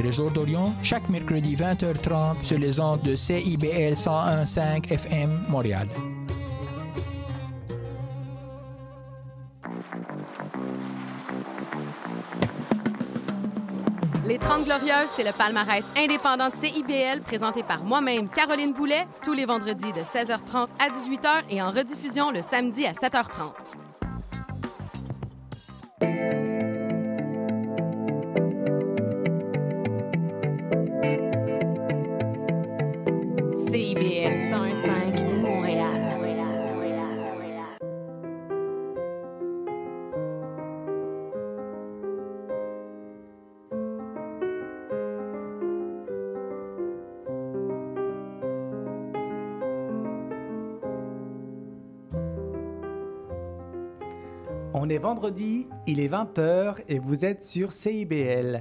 Trésor d'Orient, chaque mercredi 20h30 sur les ondes de CIBL 101.5 FM Montréal. Les 30 Glorieuses, c'est le palmarès indépendant de CIBL présenté par moi-même, Caroline Boulet, tous les vendredis de 16h30 à 18h et en rediffusion le samedi à 7h30. Vendredi, il est 20h et vous êtes sur CIBL.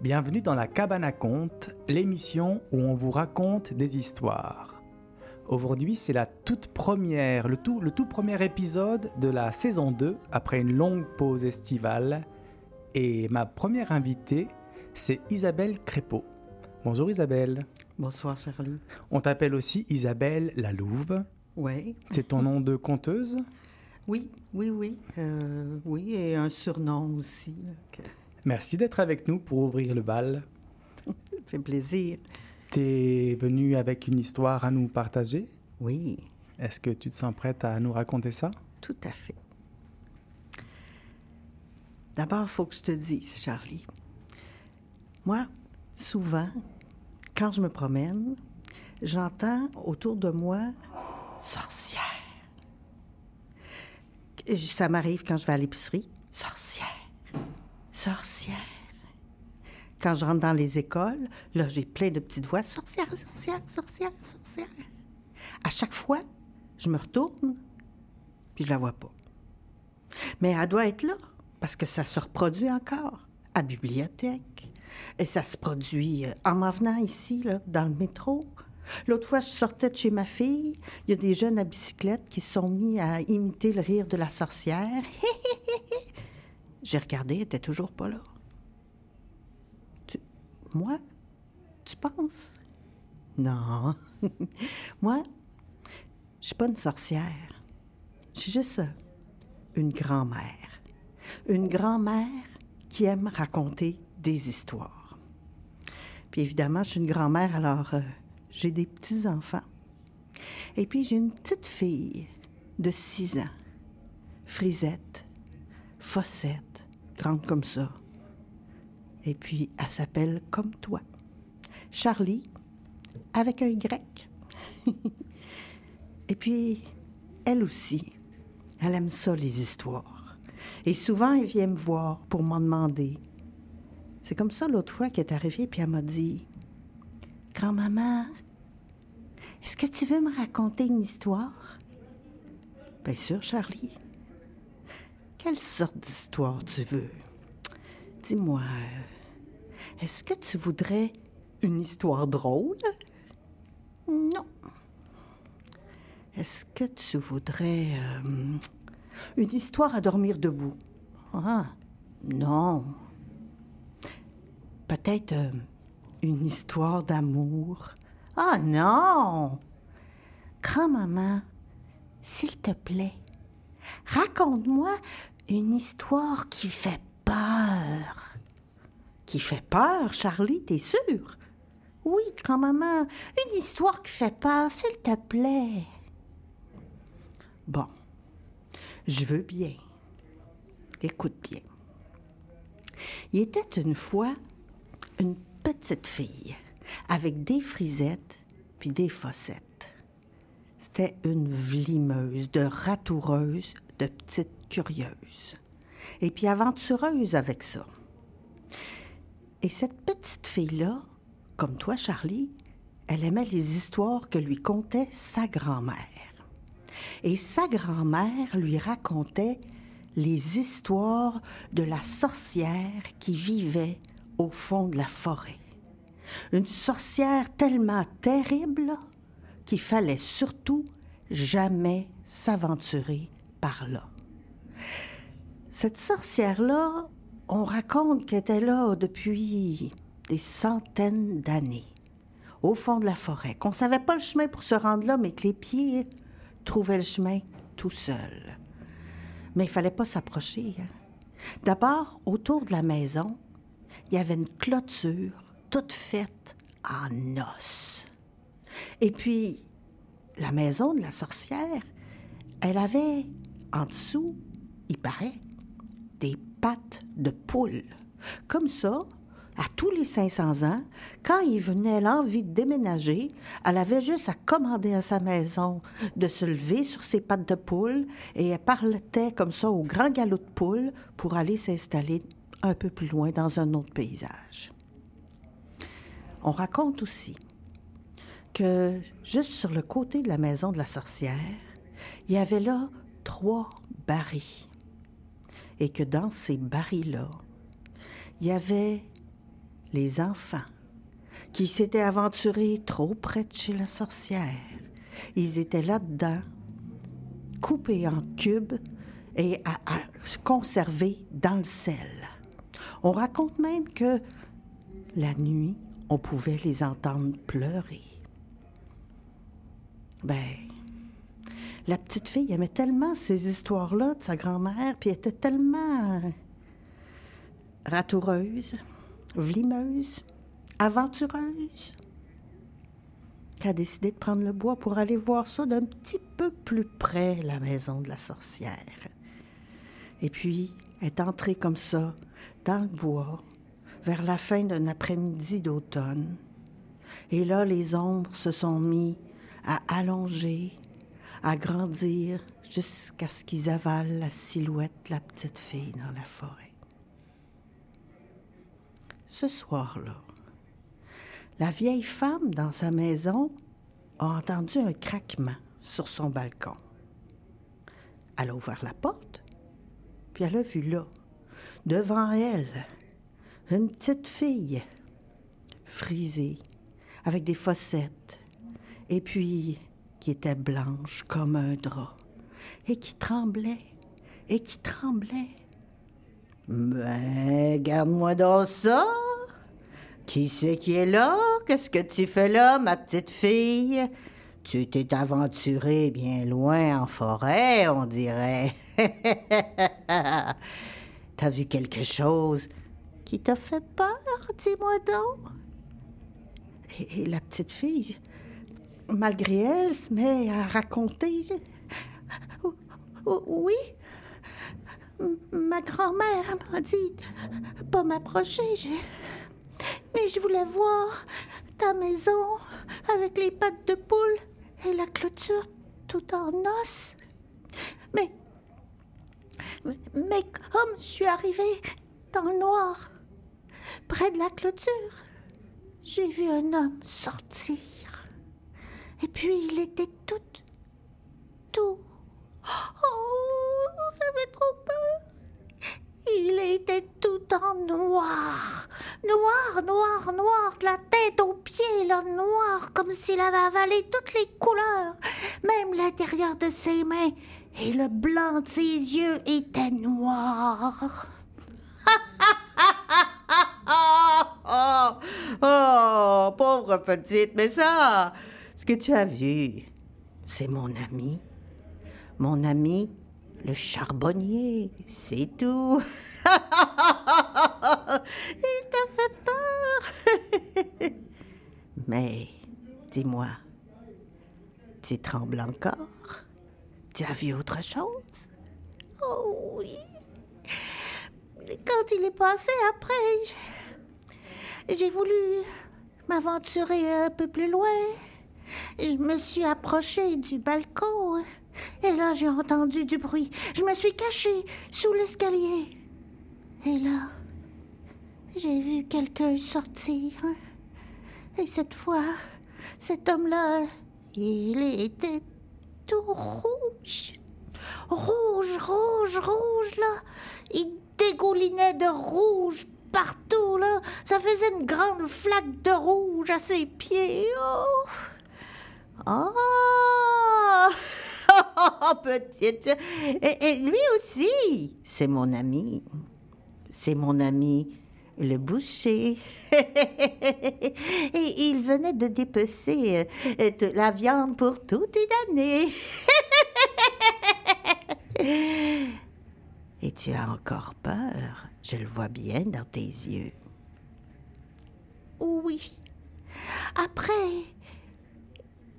Bienvenue dans la cabane à contes, l'émission où on vous raconte des histoires. Aujourd'hui, c'est la toute première, le tout, le tout premier épisode de la saison 2 après une longue pause estivale. Et ma première invitée, c'est Isabelle Crépeau. Bonjour Isabelle. Bonsoir Charlie. On t'appelle aussi Isabelle la Louve. Oui. C'est ton nom de conteuse? Oui, oui, oui. Euh, oui, et un surnom aussi. Merci d'être avec nous pour ouvrir le bal. Ça fait plaisir. T'es venue avec une histoire à nous partager? Oui, Est-ce que tu te sens prête à nous raconter ça? Tout à fait. D'abord, il faut que je te dise, Charlie. Moi, souvent, quand je me promène, j'entends autour de moi sorcière. Ça m'arrive quand je vais à l'épicerie. Sorcière. Sorcière. Quand je rentre dans les écoles, là, j'ai plein de petites voix. Sorcière, sorcière, sorcière, sorcière. À chaque fois, je me retourne, puis je la vois pas. Mais elle doit être là, parce que ça se reproduit encore à bibliothèque. Et ça se produit euh, en m'en venant ici, là, dans le métro. L'autre fois, je sortais de chez ma fille. Il y a des jeunes à bicyclette qui sont mis à imiter le rire de la sorcière. J'ai regardé, elle était toujours pas là. Moi? Tu penses? Non. Moi, je suis pas une sorcière. Je suis juste une grand-mère. Une grand-mère qui aime raconter des histoires. Puis évidemment, je suis une grand-mère, alors euh, j'ai des petits-enfants. Et puis j'ai une petite fille de 6 ans, frisette, fossette, grande comme ça. Et puis elle s'appelle comme toi, Charlie, avec un Y. Et puis, elle aussi, elle aime ça, les histoires. Et souvent, elle vient me voir pour m'en demander. C'est comme ça l'autre fois qu'elle est arrivée, puis elle m'a dit Grand-maman, est-ce que tu veux me raconter une histoire? Bien sûr, Charlie. Quelle sorte d'histoire tu veux? Dis-moi, euh, est-ce que tu voudrais une histoire drôle? Non. Est-ce que tu voudrais euh, une histoire à dormir debout? Ah, non. Peut-être euh, une histoire d'amour? Ah, non. Grand-maman, s'il te plaît, raconte-moi une histoire qui fait peur. Qui fait peur, Charlie, t'es sûre Oui, grand-maman, une histoire qui fait peur, s'il te plaît. Bon, je veux bien. Écoute bien. Il était une fois une petite fille avec des frisettes puis des fossettes. C'était une vlimeuse, de ratoureuse, de petite curieuse. Et puis aventureuse avec ça. Et cette petite fille-là, comme toi, Charlie, elle aimait les histoires que lui contait sa grand-mère. Et sa grand-mère lui racontait les histoires de la sorcière qui vivait au fond de la forêt. Une sorcière tellement terrible qu'il fallait surtout jamais s'aventurer par là. Cette sorcière-là, on raconte qu'elle était là depuis des centaines d'années, au fond de la forêt, qu'on savait pas le chemin pour se rendre là, mais que les pieds trouvaient le chemin tout seuls. Mais il fallait pas s'approcher. hein. D'abord, autour de la maison, il y avait une clôture toute faite en os. Et puis, la maison de la sorcière, elle avait en dessous, il paraît, des pattes de poule. Comme ça, à tous les 500 ans, quand il venait l'envie de déménager, elle avait juste à commander à sa maison de se lever sur ses pattes de poule et elle partait comme ça au grand galop de poule pour aller s'installer un peu plus loin dans un autre paysage. On raconte aussi que juste sur le côté de la maison de la sorcière, il y avait là trois barils. Et que dans ces barils-là, il y avait les enfants qui s'étaient aventurés trop près de chez la sorcière. Ils étaient là-dedans, coupés en cubes et à, à se conserver dans le sel. On raconte même que la nuit, on pouvait les entendre pleurer. Ben, la petite fille aimait tellement ces histoires-là de sa grand-mère, puis était tellement ratoureuse, vlimeuse, aventureuse, qu'elle a décidé de prendre le bois pour aller voir ça d'un petit peu plus près, la maison de la sorcière. Et puis, elle est entrée comme ça, dans le bois, vers la fin d'un après-midi d'automne. Et là, les ombres se sont mis à allonger, à grandir, jusqu'à ce qu'ils avalent la silhouette de la petite fille dans la forêt. Ce soir-là, la vieille femme dans sa maison a entendu un craquement sur son balcon. Elle a ouvert la porte, puis elle a vu là, devant elle, une petite fille frisée, avec des fossettes, et puis qui était blanche comme un drap, et qui tremblait, et qui tremblait. Ben, garde-moi dans ça. Qui c'est qui est là? Qu'est-ce que tu fais là, ma petite fille? Tu t'es aventurée bien loin en forêt, on dirait. T'as vu quelque chose? Qui t'a fait peur, dis-moi donc? Et, et la petite fille, malgré elle, se met à raconter. Oui, ma grand-mère m'a dit pas m'approcher. Mais je voulais voir ta maison avec les pattes de poule et la clôture tout en os. Mais, mais comme je suis arrivée dans le noir, près de la clôture, j'ai vu un homme sortir. Et puis il était tout, tout. Oh, ça fait trop peur. Il était tout en noir. Noir, noir, noir, de la tête aux pieds, là, noir, comme s'il avait avalé toutes les couleurs, même l'intérieur de ses mains. Et le blanc de ses yeux était noir. Oh, oh, pauvre petite, mais ça, ce que tu as vu, c'est mon ami. Mon ami, le charbonnier, c'est tout. Il t'a fait peur. Mais, dis-moi, tu trembles encore? Tu as vu autre chose? Oh oui. Quand il est passé après, j'ai voulu m'aventurer un peu plus loin. Je me suis approchée du balcon et là j'ai entendu du bruit. Je me suis cachée sous l'escalier. Et là, j'ai vu quelqu'un sortir. Et cette fois, cet homme-là, il était tout rouge. Rouge, rouge, rouge, là. Il dégoulinait de rouge partout, là. Ça faisait une grande flaque de rouge à ses pieds. Oh! Oh! Petite. Et, et lui aussi, c'est mon ami. C'est mon ami le boucher. Et il venait de dépecer euh, de la viande pour toute une année. Et tu as encore peur, je le vois bien dans tes yeux. Oui. Après,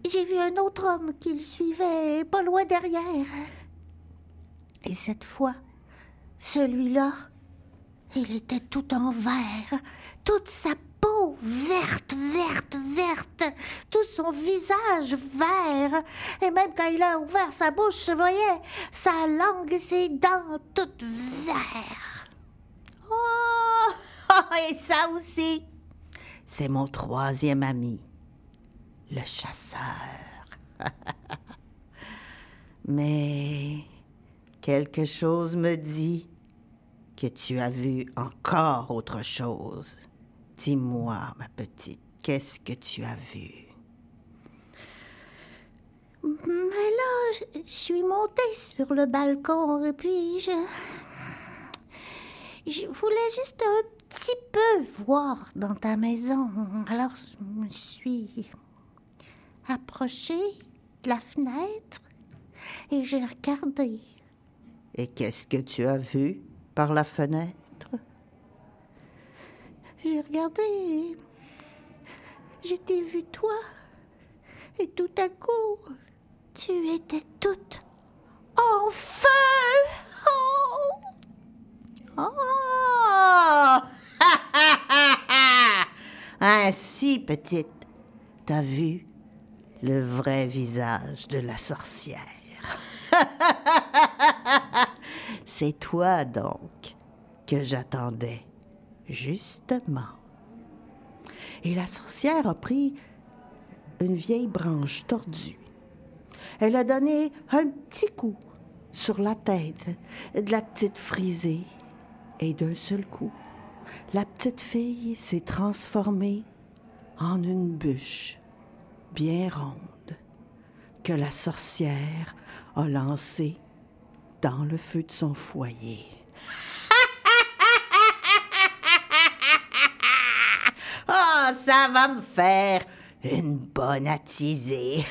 j'ai vu un autre homme qui le suivait pas loin derrière. Et cette fois, celui-là, il était tout en vert, toute sa peau verte, verte, verte, tout son visage vert. Et même quand il a ouvert sa bouche, je voyais sa langue et ses dents toutes vertes. Et ça aussi, c'est mon troisième ami, le chasseur. Mais quelque chose me dit que tu as vu encore autre chose. Dis-moi, ma petite, qu'est-ce que tu as vu? Mais là, je suis montée sur le balcon et puis je. Je voulais juste un petit peu voir dans ta maison. Alors je me suis approchée de la fenêtre et j'ai regardé. Et qu'est-ce que tu as vu par la fenêtre? J'ai regardé et je t'ai vu toi. Et tout à coup, tu étais toute en feu. Oh! Oh! Ainsi, petite, t'as vu le vrai visage de la sorcière. C'est toi donc que j'attendais, justement. Et la sorcière a pris une vieille branche tordue. Elle a donné un petit coup sur la tête de la petite frisée. Et d'un seul coup, la petite fille s'est transformée en une bûche bien ronde que la sorcière a lancée dans le feu de son foyer. oh, ça va me faire une bonne attisée.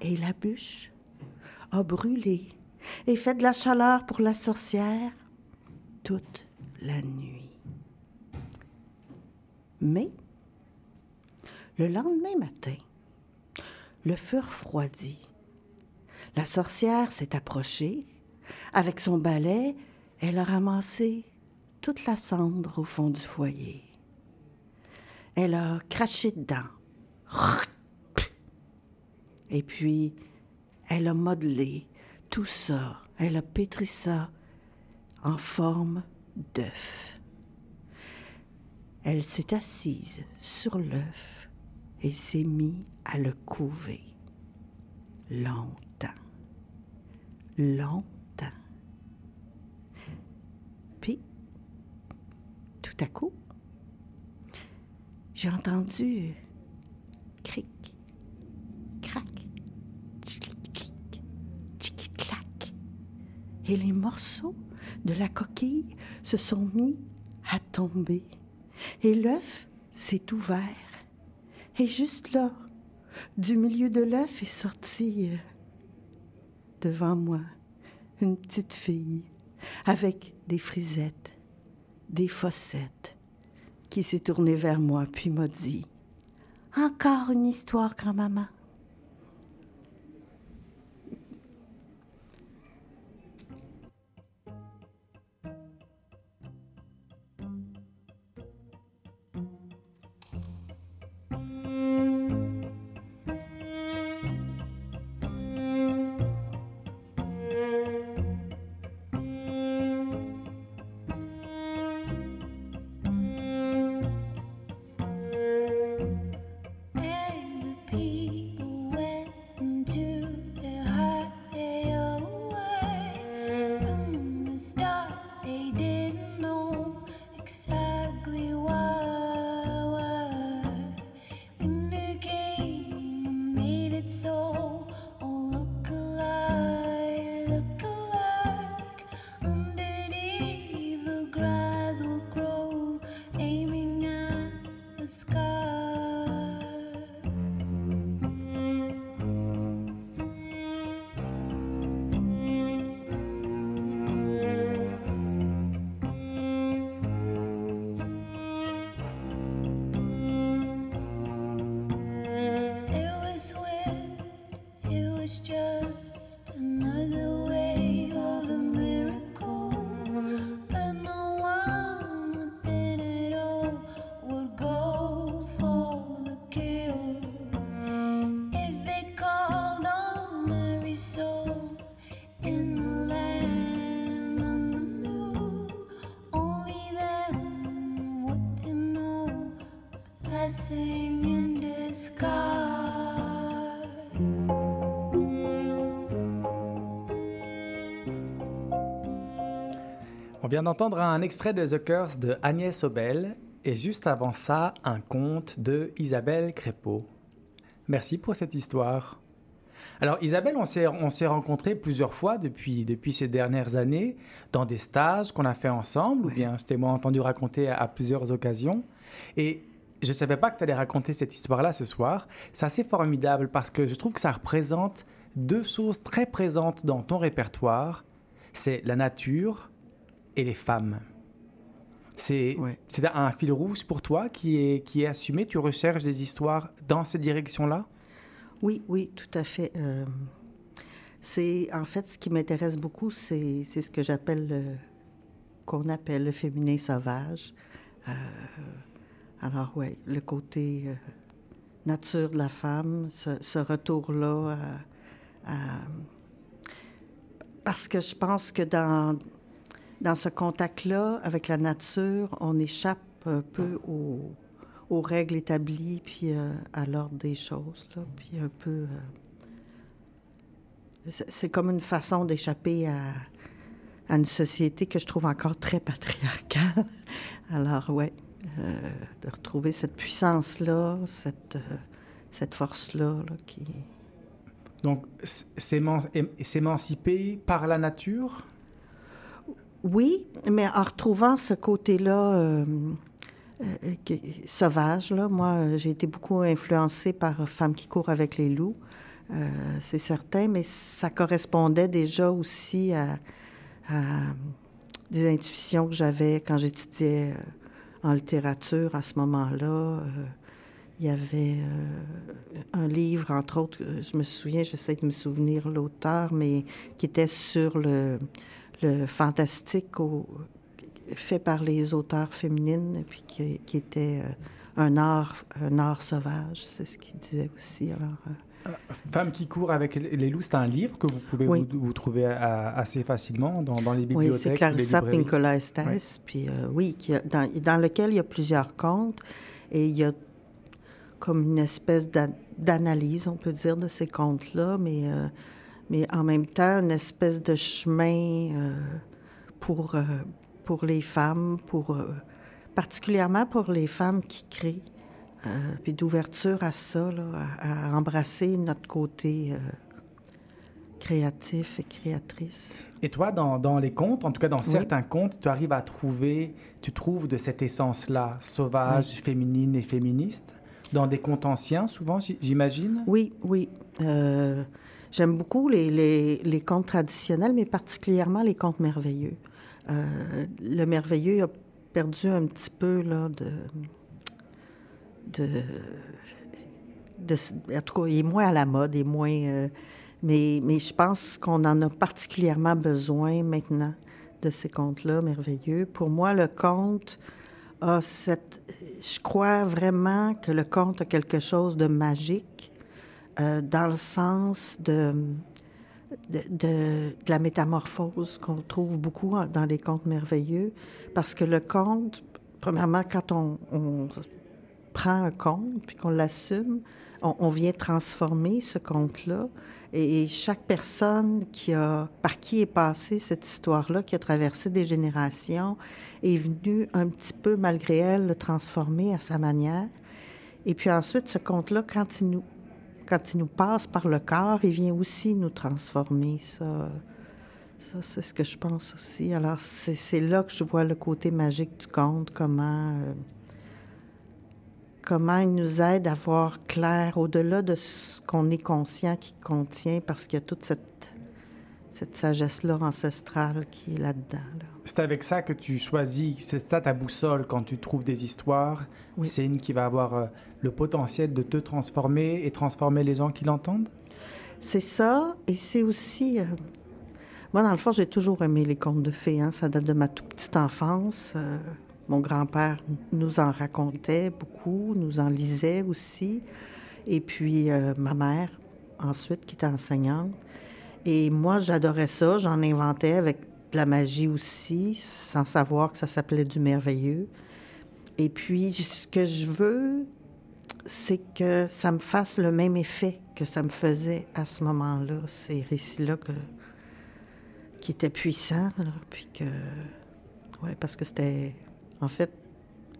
Et la bûche a brûlé et fait de la chaleur pour la sorcière toute la nuit. Mais, le lendemain matin, le feu refroidit. La sorcière s'est approchée. Avec son balai, elle a ramassé toute la cendre au fond du foyer. Elle a craché dedans. Et puis, elle a modelé tout ça. Elle a pétri ça en forme d'œuf. Elle s'est assise sur l'œuf et s'est mise à le couver. Longtemps. Longtemps. Puis, tout à coup, j'ai entendu cric, Et les morceaux de la coquille se sont mis à tomber. Et l'œuf s'est ouvert. Et juste là, du milieu de l'œuf est sortie euh, devant moi une petite fille avec des frisettes, des fossettes, qui s'est tournée vers moi puis m'a dit Encore une histoire, grand-maman. On vient d'entendre un extrait de The Curse de Agnès Obel et juste avant ça, un conte de Isabelle Crépeau. Merci pour cette histoire. Alors Isabelle, on s'est, on s'est rencontrés plusieurs fois depuis, depuis ces dernières années dans des stages qu'on a fait ensemble, ou bien je t'ai moi entendu raconter à, à plusieurs occasions. Et je ne savais pas que tu allais raconter cette histoire-là ce soir. C'est assez formidable parce que je trouve que ça représente deux choses très présentes dans ton répertoire. C'est la nature et les femmes. C'est Ouais. un fil rouge pour toi qui est, qui est assumé? Tu recherches des histoires dans cette direction-là Oui, oui, tout à fait. Euh, c'est en fait ce qui m'intéresse beaucoup, c'est ce que j'appelle le qu'on appelle le féminin sauvage. Euh, alors ouais, le côté euh, nature de la femme, ce, ce retour-là à- à- parce que je pense que dans dans ce contact-là avec la nature, on échappe un peu aux, aux règles établies, puis euh, à l'ordre des choses, là, puis un peu... euh, c'est comme une façon d'échapper à, à une société que je trouve encore très patriarcale. Alors, ouais, euh, de retrouver cette puissance-là, cette, cette force-là, là, qui... Donc, s'émanciper par la nature? Oui, mais en retrouvant ce côté-là euh, euh, sauvage, là, moi, j'ai été beaucoup influencée par Femmes qui courent avec les loups, euh, c'est certain, mais ça correspondait déjà aussi à, à des intuitions que j'avais quand j'étudiais en littérature à ce moment-là. Il y avait un livre, entre autres, je me souviens, j'essaie de me souvenir l'auteur, mais qui était sur le, le fantastique au- fait par les auteurs féminines, puis qui, qui était euh, un art, un art sauvage, c'est ce qu'il disait aussi. Alors, euh, Femme qui court avec les loups, c'est un livre que vous pouvez Oui. vous, vous trouver à- assez facilement dans, dans les oui, bibliothèques. c'est ou les Clarissa. Pinkola Estes, puis euh, oui, qui a- dans, dans lequel il y a plusieurs contes, et il y a comme une espèce d'a- d'analyse, on peut dire, de ces contes-là, mais, euh, mais en même temps, une espèce de chemin euh, pour, euh, pour les femmes, pour, euh, particulièrement pour les femmes qui créent, puis d'ouverture à ça, là, à, à embrasser notre côté créatif et créatrice. Et toi, dans, dans les contes, en tout cas dans Oui. certains contes, tu arrives à trouver, tu trouves de cette essence-là, sauvage, féminine et féministe, dans des contes anciens, souvent, j'imagine? Oui, oui. Euh, J'aime beaucoup les, contes traditionnels, mais particulièrement les contes merveilleux. Euh, le merveilleux a perdu un petit peu là, de, de, En tout cas, il est moins à la mode, il est moins. euh, mais je pense qu'on en a particulièrement besoin maintenant de ces contes-là merveilleux. Pour moi, le conte a cette. Je crois vraiment que le conte a quelque chose de magique euh, dans le sens de, de, la métamorphose qu'on trouve beaucoup dans les contes merveilleux. Parce que le conte, premièrement, quand on, prend un conte puis qu'on l'assume, on, on vient transformer ce conte-là. Et, et chaque personne qui a, par qui est passée cette histoire-là, qui a traversé des générations, est venue un petit peu, malgré elle, le transformer à sa manière. Et puis ensuite, ce conte-là, quand il nous, quand il nous passe par le corps, il vient aussi nous transformer. Ça, c'est ce que je pense aussi. Alors, c'est là que je vois le côté magique du conte, comment, euh, comment il nous aide à voir clair au-delà de ce qu'on est conscient qu'il contient, parce qu'il y a toute cette, sagesse-là ancestrale qui est là-dedans. là. C'est avec ça que tu choisis, c'est ça ta boussole quand tu trouves des histoires. Oui. C'est une qui va avoir euh, le potentiel de te transformer et transformer les gens qui l'entendent? C'est ça, et c'est aussi... euh, moi, dans le fond, j'ai toujours aimé les contes de fées. hein. Ça date de ma toute petite enfance. Euh, mon grand-père nous en racontait beaucoup, nous en lisait aussi. Et puis, euh, ma mère, ensuite, qui était enseignante. Et moi, j'adorais ça. J'en inventais avec la magie aussi, sans savoir que ça s'appelait du merveilleux. Et puis, ce que je veux c'est que ça me fasse le même effet que ça me faisait à ce moment-là, ces récits-là qui étaient puissants, puis que... Ouais, parce que c'était... En fait,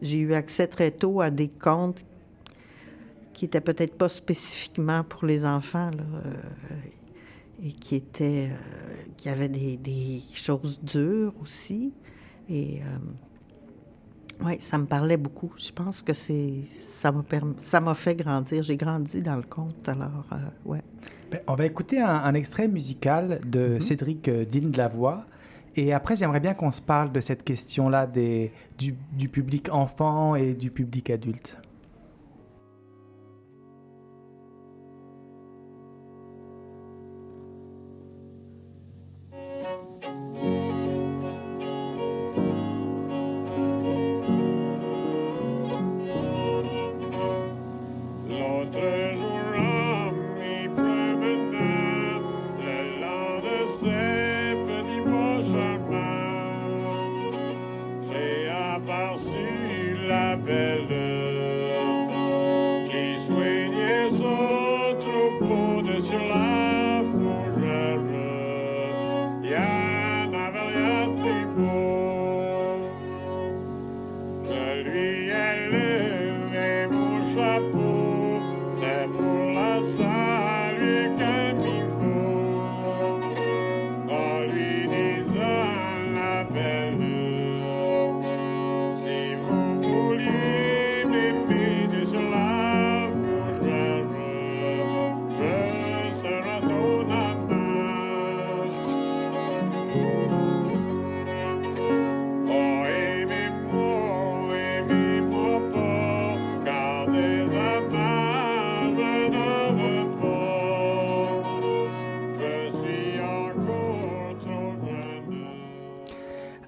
j'ai eu accès très tôt à des contes qui étaient peut-être pas spécifiquement pour les enfants, euh, et qui étaient... euh, qui avaient des, des choses dures aussi. Et... oui, ça me parlait beaucoup. Je pense que c'est ça m'a permis, ça m'a fait grandir. J'ai grandi dans le conte, alors euh, ouais. Ben, on va écouter un, un extrait musical de Cédric euh, Digne de la Voix. Et après, j'aimerais bien qu'on se parle de cette question-là des, du, du public enfant et du public adulte.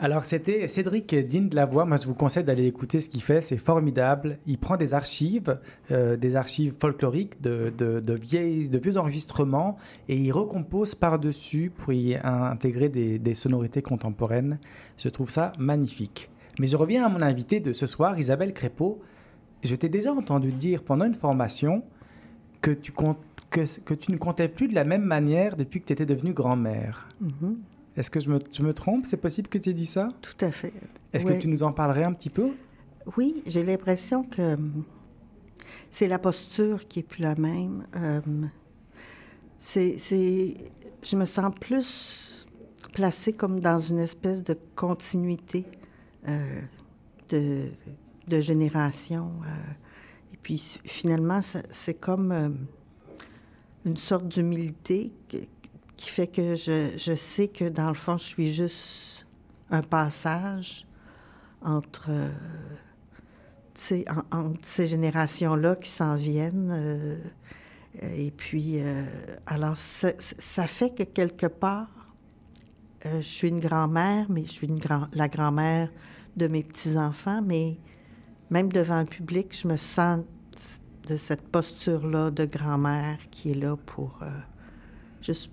Alors, c'était Cédric Digne de la Voix. Moi, je vous conseille d'aller écouter ce qu'il fait. C'est formidable. Il prend des archives, euh, des archives folkloriques, de, vieilles, de vieux enregistrements, et il recompose par-dessus pour y intégrer des, sonorités contemporaines. Je trouve ça magnifique. Mais je reviens à mon invité de ce soir, Isabelle Crépeau. Je t'ai déjà entendu dire pendant une formation que tu, ne comptais plus de la même manière depuis que tu étais devenue grand-mère. Mhm. Est-ce que je me, je me trompe? C'est possible que tu aies dit ça? Tout à fait. Est-ce que tu nous en parlerais un petit peu? Oui, j'ai l'impression que hum, c'est la posture qui est plus la même. Euh, c'est, c'est, je me sens plus placée comme dans une espèce de continuité euh, de, de génération. euh. et puis finalement, c'est comme euh, une sorte d'humilité qui, fait que je, je sais que dans le fond, je suis juste un passage entre, euh, en- entre ces générations-là qui s'en viennent. euh, et puis, euh, alors, ça, fait que quelque part, euh, je suis une grand-mère, mais je suis une grand, la grand-mère de mes petits-enfants, mais même devant le public, je me sens de cette posture-là de grand-mère qui est là pour juste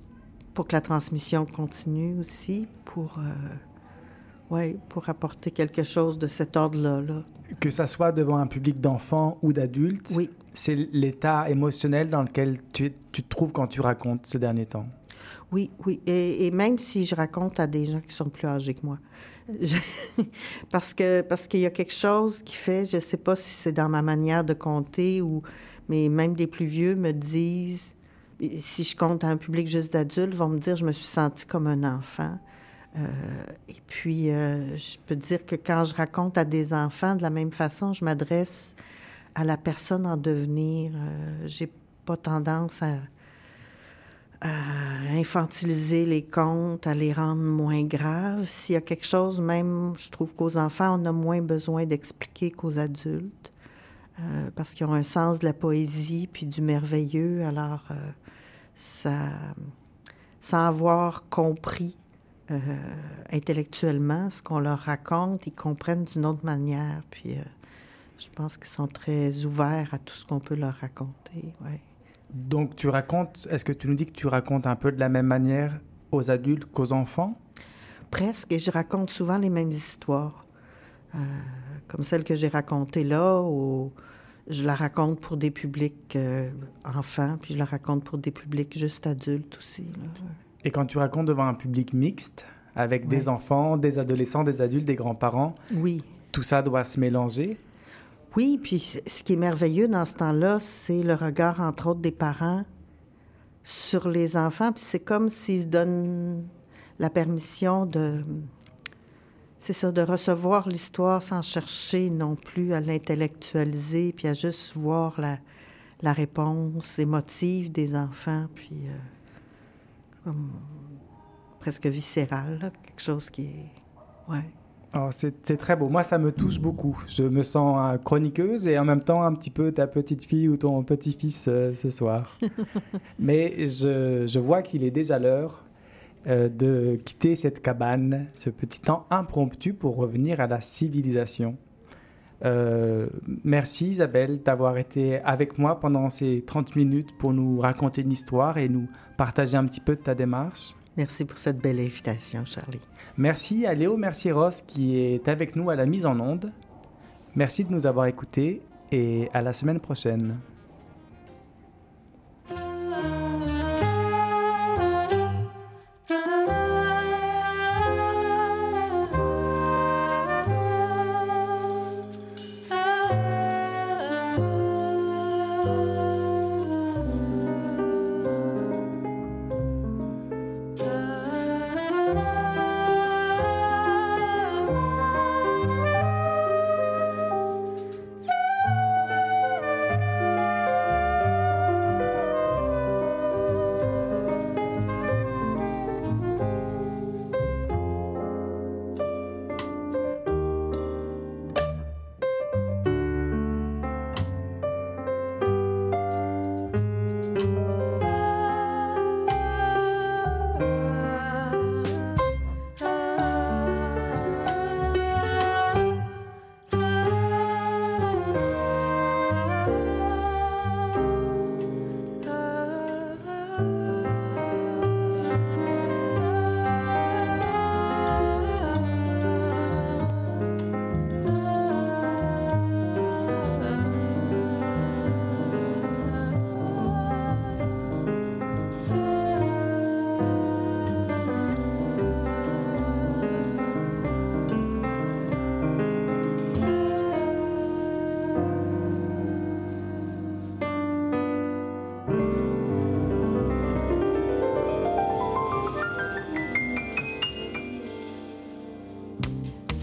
pour que la transmission continue aussi, pour euh, ouais, pour apporter quelque chose de cet ordre-là. Là. Que ça soit devant un public d'enfants ou d'adultes, Oui, c'est l'état émotionnel dans lequel tu, tu te trouves quand tu racontes ces derniers temps. oui, oui. Et, et même si je raconte à des gens qui sont plus âgés que moi. Je- parce que parce qu'il y a quelque chose qui fait, je sais pas si c'est dans ma manière de compter ou mais même des plus vieux me disent si je compte à un public juste d'adultes, vont me dire je me suis sentie comme un enfant. Euh, et puis euh, je peux dire que quand je raconte à des enfants de la même façon, je m'adresse à la personne en devenir. Euh, J'ai pas tendance à à infantiliser les contes, à les rendre moins graves. S'il y a quelque chose, même, je trouve qu'aux enfants, on a moins besoin d'expliquer qu'aux adultes, euh, parce qu'ils ont un sens de la poésie puis du merveilleux. Alors, ça, sans avoir compris euh, intellectuellement ce qu'on leur raconte, ils comprennent d'une autre manière. Puis, euh, je pense qu'ils sont très ouverts à tout ce qu'on peut leur raconter. Ouais. Donc tu racontes, est-ce que tu nous dis que tu racontes un peu de la même manière aux adultes qu'aux enfants? Presque, et je raconte souvent les mêmes histoires, euh, comme celles que j'ai racontées là, ou je la raconte pour des publics euh, enfants, puis je la raconte pour des publics juste adultes aussi. là. Et quand tu racontes devant un public mixte, avec des enfants, des adolescents, des adultes, des grands-parents, Oui. tout ça doit se mélanger? Oui, puis ce qui est merveilleux dans ce temps-là, c'est le regard, entre autres, des parents sur les enfants. Puis c'est comme s'ils se donnent la permission de... C'est ça, de recevoir l'histoire sans chercher non plus à l'intellectualiser, puis à juste voir la, la réponse émotive des enfants, puis euh, comme presque viscérale, là, quelque chose qui est... Ouais. Oh, c'est très beau. Moi, ça me touche beaucoup. Je me sens euh, chroniqueuse et en même temps un petit peu ta petite fille ou ton petit-fils euh, ce soir. Mais je, je vois qu'il est déjà l'heure euh, de quitter cette cabane, ce petit temps impromptu pour revenir à la civilisation. Euh, merci Isabelle d'avoir été avec moi pendant ces 30 minutes pour nous raconter une histoire et nous partager un petit peu de ta démarche. Merci pour cette belle invitation, Charlie. Merci à Léo Merci Ross qui est avec nous à la mise en onde. Merci de nous avoir écoutés et à la semaine prochaine.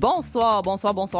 Bonsoir, bonsoir, bonsoir.